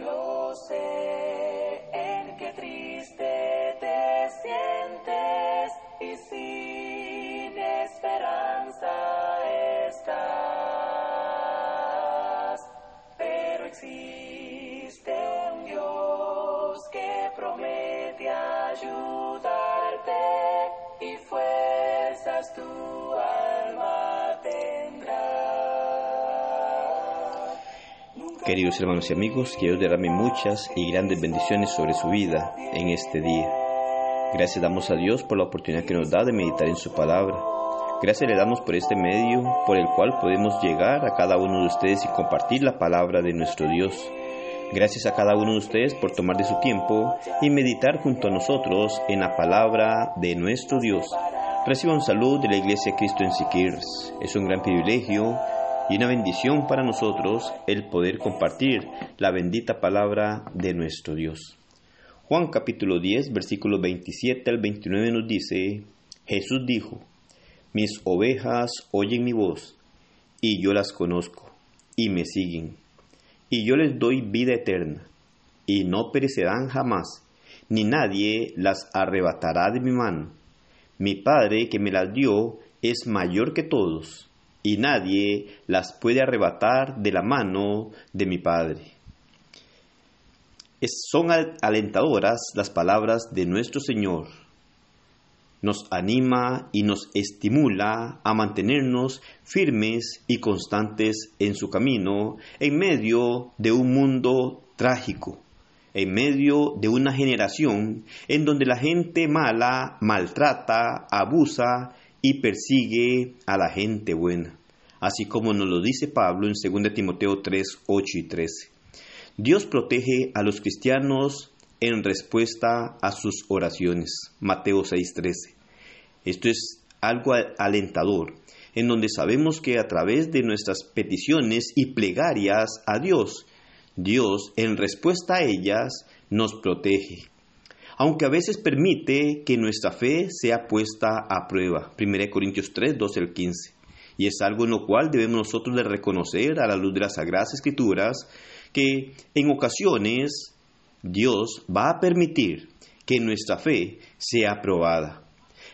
lo sé, en que triste te sientes y sin esperanza estás. Pero existe un Dios que promete ayudarte y fuerzas tu Queridos hermanos y amigos, que Dios derrame muchas y grandes bendiciones sobre su vida en este día. Gracias damos a Dios por la oportunidad que nos da de meditar en su palabra. Gracias le damos por este medio por el cual podemos llegar a cada uno de ustedes y compartir la palabra de nuestro Dios. Gracias a cada uno de ustedes por tomar de su tiempo y meditar junto a nosotros en la palabra de nuestro Dios. Reciba un saludo de la Iglesia Cristo en Siquirs. Es un gran privilegio y una bendición para nosotros el poder compartir la bendita palabra de nuestro Dios. Juan capítulo 10, versículos 27 al 29 nos dice, Jesús dijo, Mis ovejas oyen mi voz, y yo las conozco, y me siguen, y yo les doy vida eterna, y no perecerán jamás, ni nadie las arrebatará de mi mano. Mi Padre que me las dio es mayor que todos, y nadie las puede arrebatar de la mano de mi Padre. Son al- alentadoras las palabras de nuestro Señor. Nos anima y nos estimula a mantenernos firmes y constantes en su camino en medio de un mundo trágico, en medio de una generación en donde la gente mala maltrata, abusa y persigue a la gente buena, así como nos lo dice Pablo en 2 Timoteo 3, 8 y 13. Dios protege a los cristianos en respuesta a sus oraciones. Mateo 6:13. Esto es algo alentador, en donde sabemos que a través de nuestras peticiones y plegarias a Dios, Dios en respuesta a ellas nos protege. Aunque a veces permite que nuestra fe sea puesta a prueba. 1 Corintios 3, 12 al 15. Y es algo en lo cual debemos nosotros de reconocer a la luz de las Sagradas Escrituras que en ocasiones Dios va a permitir que nuestra fe sea probada.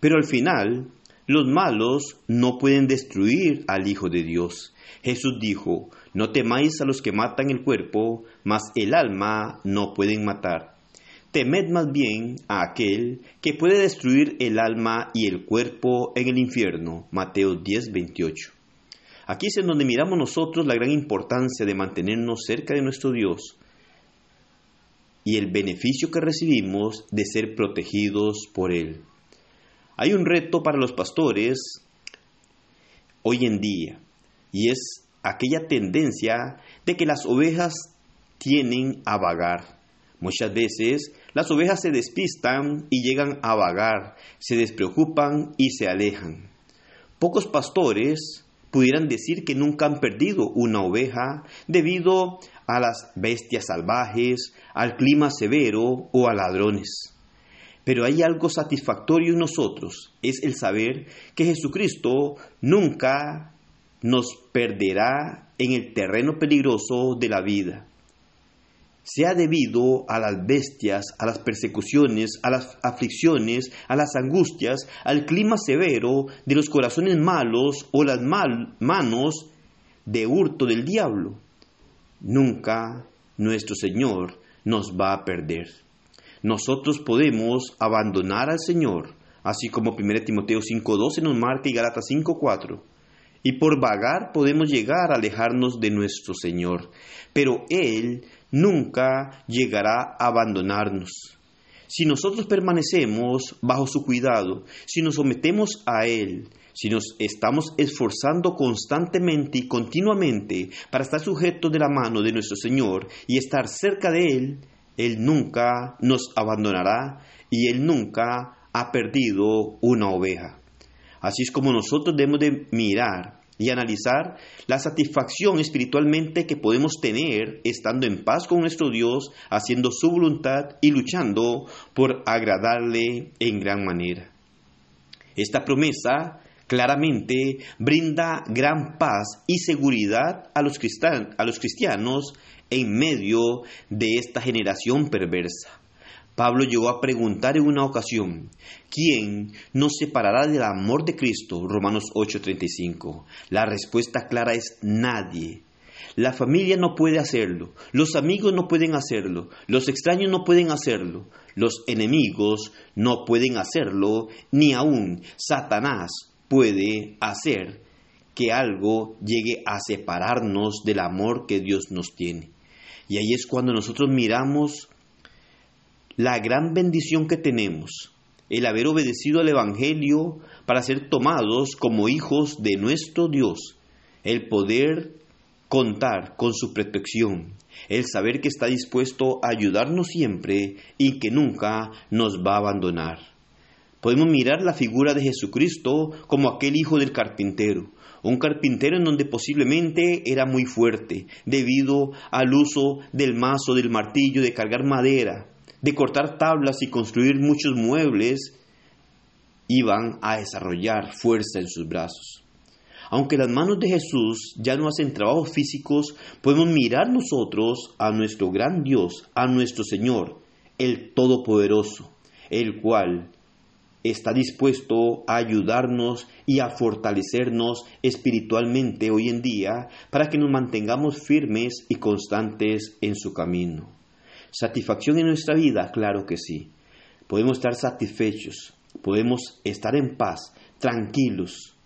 Pero al final, los malos no pueden destruir al Hijo de Dios. Jesús dijo, no temáis a los que matan el cuerpo, mas el alma no pueden matar. Temed más bien a aquel que puede destruir el alma y el cuerpo en el infierno. Mateo 10, 28. Aquí es en donde miramos nosotros la gran importancia de mantenernos cerca de nuestro Dios y el beneficio que recibimos de ser protegidos por Él. Hay un reto para los pastores hoy en día y es aquella tendencia de que las ovejas tienen a vagar. Muchas veces las ovejas se despistan y llegan a vagar, se despreocupan y se alejan. Pocos pastores pudieran decir que nunca han perdido una oveja debido a las bestias salvajes, al clima severo o a ladrones. Pero hay algo satisfactorio en nosotros, es el saber que Jesucristo nunca nos perderá en el terreno peligroso de la vida. Sea debido a las bestias, a las persecuciones, a las aflicciones, a las angustias, al clima severo de los corazones malos o las mal- manos de hurto del diablo. Nunca nuestro Señor nos va a perder. Nosotros podemos abandonar al Señor, así como 1 Timoteo 5.12 nos marca y Galatas 5.4. Y por vagar podemos llegar a alejarnos de nuestro Señor, pero Él nunca llegará a abandonarnos. Si nosotros permanecemos bajo su cuidado, si nos sometemos a Él, si nos estamos esforzando constantemente y continuamente para estar sujetos de la mano de nuestro Señor y estar cerca de Él, Él nunca nos abandonará y Él nunca ha perdido una oveja. Así es como nosotros debemos de mirar y analizar la satisfacción espiritualmente que podemos tener estando en paz con nuestro Dios, haciendo su voluntad y luchando por agradarle en gran manera. Esta promesa claramente brinda gran paz y seguridad a los, cristianos en medio de esta generación perversa. Pablo llegó a preguntar en una ocasión, ¿quién nos separará del amor de Cristo? Romanos 8:35. La respuesta clara es nadie. La familia no puede hacerlo, los amigos no pueden hacerlo, los extraños no pueden hacerlo, los enemigos no pueden hacerlo, ni aún Satanás puede hacer que algo llegue a separarnos del amor que Dios nos tiene. Y ahí es cuando nosotros miramos la gran bendición que tenemos, el haber obedecido al Evangelio para ser tomados como hijos de nuestro Dios, el poder contar con su protección, el saber que está dispuesto a ayudarnos siempre y que nunca nos va a abandonar. Podemos mirar la figura de Jesucristo como aquel hijo del carpintero, un carpintero en donde posiblemente era muy fuerte debido al uso del mazo, del martillo, de cargar madera, de cortar tablas y construir muchos muebles, iban a desarrollar fuerza en sus brazos. Aunque las manos de Jesús ya no hacen trabajos físicos, podemos mirar nosotros a nuestro gran Dios, a nuestro Señor, el Todopoderoso, el cual está dispuesto a ayudarnos y a fortalecernos espiritualmente hoy en día para que nos mantengamos firmes y constantes en su camino. ¿Satisfacción en nuestra vida? Claro que sí. Podemos estar satisfechos, podemos estar en paz, tranquilos.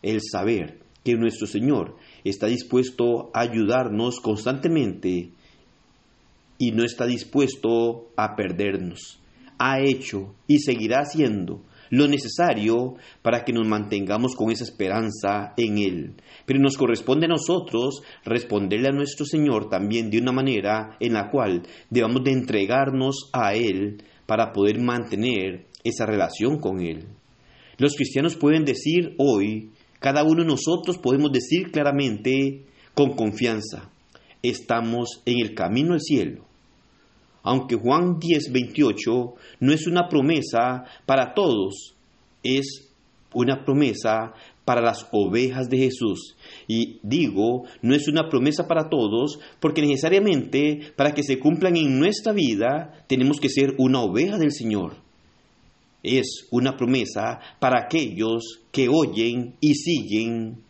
El saber que nuestro Señor está dispuesto a ayudarnos constantemente y no está dispuesto a perdernos ha hecho y seguirá haciendo lo necesario para que nos mantengamos con esa esperanza en Él. Pero nos corresponde a nosotros responderle a nuestro Señor también de una manera en la cual debamos de entregarnos a Él para poder mantener esa relación con Él. Los cristianos pueden decir hoy, cada uno de nosotros podemos decir claramente, con confianza, estamos en el camino al cielo aunque Juan 10, 28 no es una promesa para todos, es una promesa para las ovejas de Jesús. Y digo, no es una promesa para todos, porque necesariamente para que se cumplan en nuestra vida tenemos que ser una oveja del Señor. Es una promesa para aquellos que oyen y siguen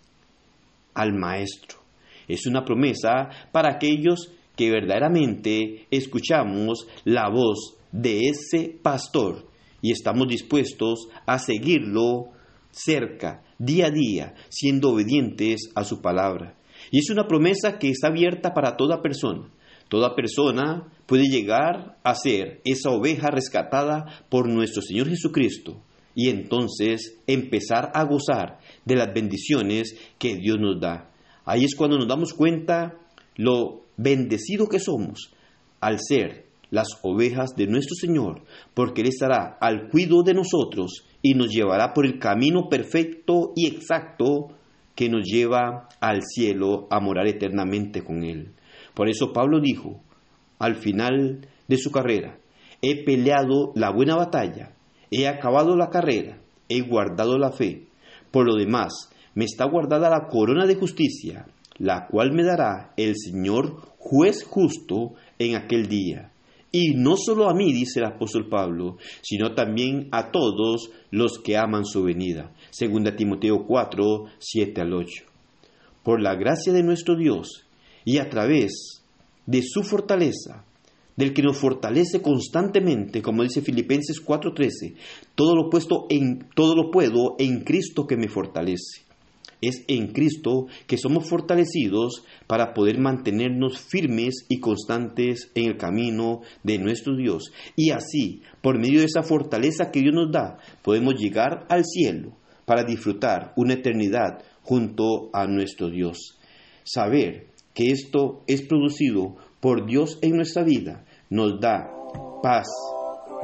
al Maestro. Es una promesa para aquellos que verdaderamente escuchamos la voz de ese pastor y estamos dispuestos a seguirlo cerca, día a día, siendo obedientes a su palabra. Y es una promesa que está abierta para toda persona. Toda persona puede llegar a ser esa oveja rescatada por nuestro Señor Jesucristo y entonces empezar a gozar de las bendiciones que Dios nos da. Ahí es cuando nos damos cuenta lo bendecido que somos al ser las ovejas de nuestro Señor, porque Él estará al cuidado de nosotros y nos llevará por el camino perfecto y exacto que nos lleva al cielo a morar eternamente con Él. Por eso Pablo dijo, al final de su carrera, he peleado la buena batalla, he acabado la carrera, he guardado la fe. Por lo demás, me está guardada la corona de justicia, la cual me dará el Señor juez justo en aquel día. Y no solo a mí, dice el apóstol Pablo, sino también a todos los que aman su venida. Segunda Timoteo 4, 7 al 8. Por la gracia de nuestro Dios y a través de su fortaleza, del que nos fortalece constantemente, como dice Filipenses 4:13, todo lo puesto en todo lo puedo en Cristo que me fortalece. Es en Cristo que somos fortalecidos para poder mantenernos firmes y constantes en el camino de nuestro Dios. Y así, por medio de esa fortaleza que Dios nos da, podemos llegar al cielo para disfrutar una eternidad junto a nuestro Dios. Saber que esto es producido por Dios en nuestra vida nos da paz,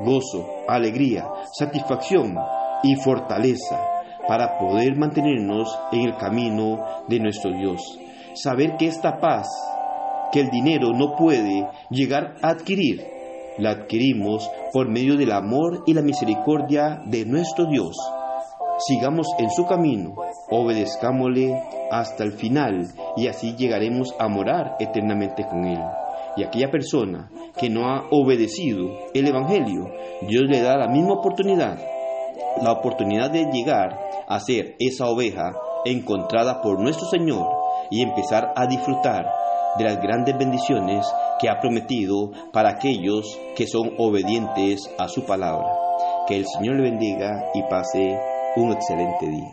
gozo, alegría, satisfacción y fortaleza para poder mantenernos en el camino de nuestro Dios. Saber que esta paz que el dinero no puede llegar a adquirir, la adquirimos por medio del amor y la misericordia de nuestro Dios. sigamos en su camino, obedezcámosle hasta el final y así llegaremos a morar eternamente con Él. Y aquella persona que no ha obedecido el Evangelio, Dios le da la misma oportunidad, la oportunidad de llegar a ser esa oveja encontrada por nuestro Señor y empezar a disfrutar de las grandes bendiciones que ha prometido para aquellos que son obedientes a su palabra. Que el Señor le bendiga y pase un excelente día.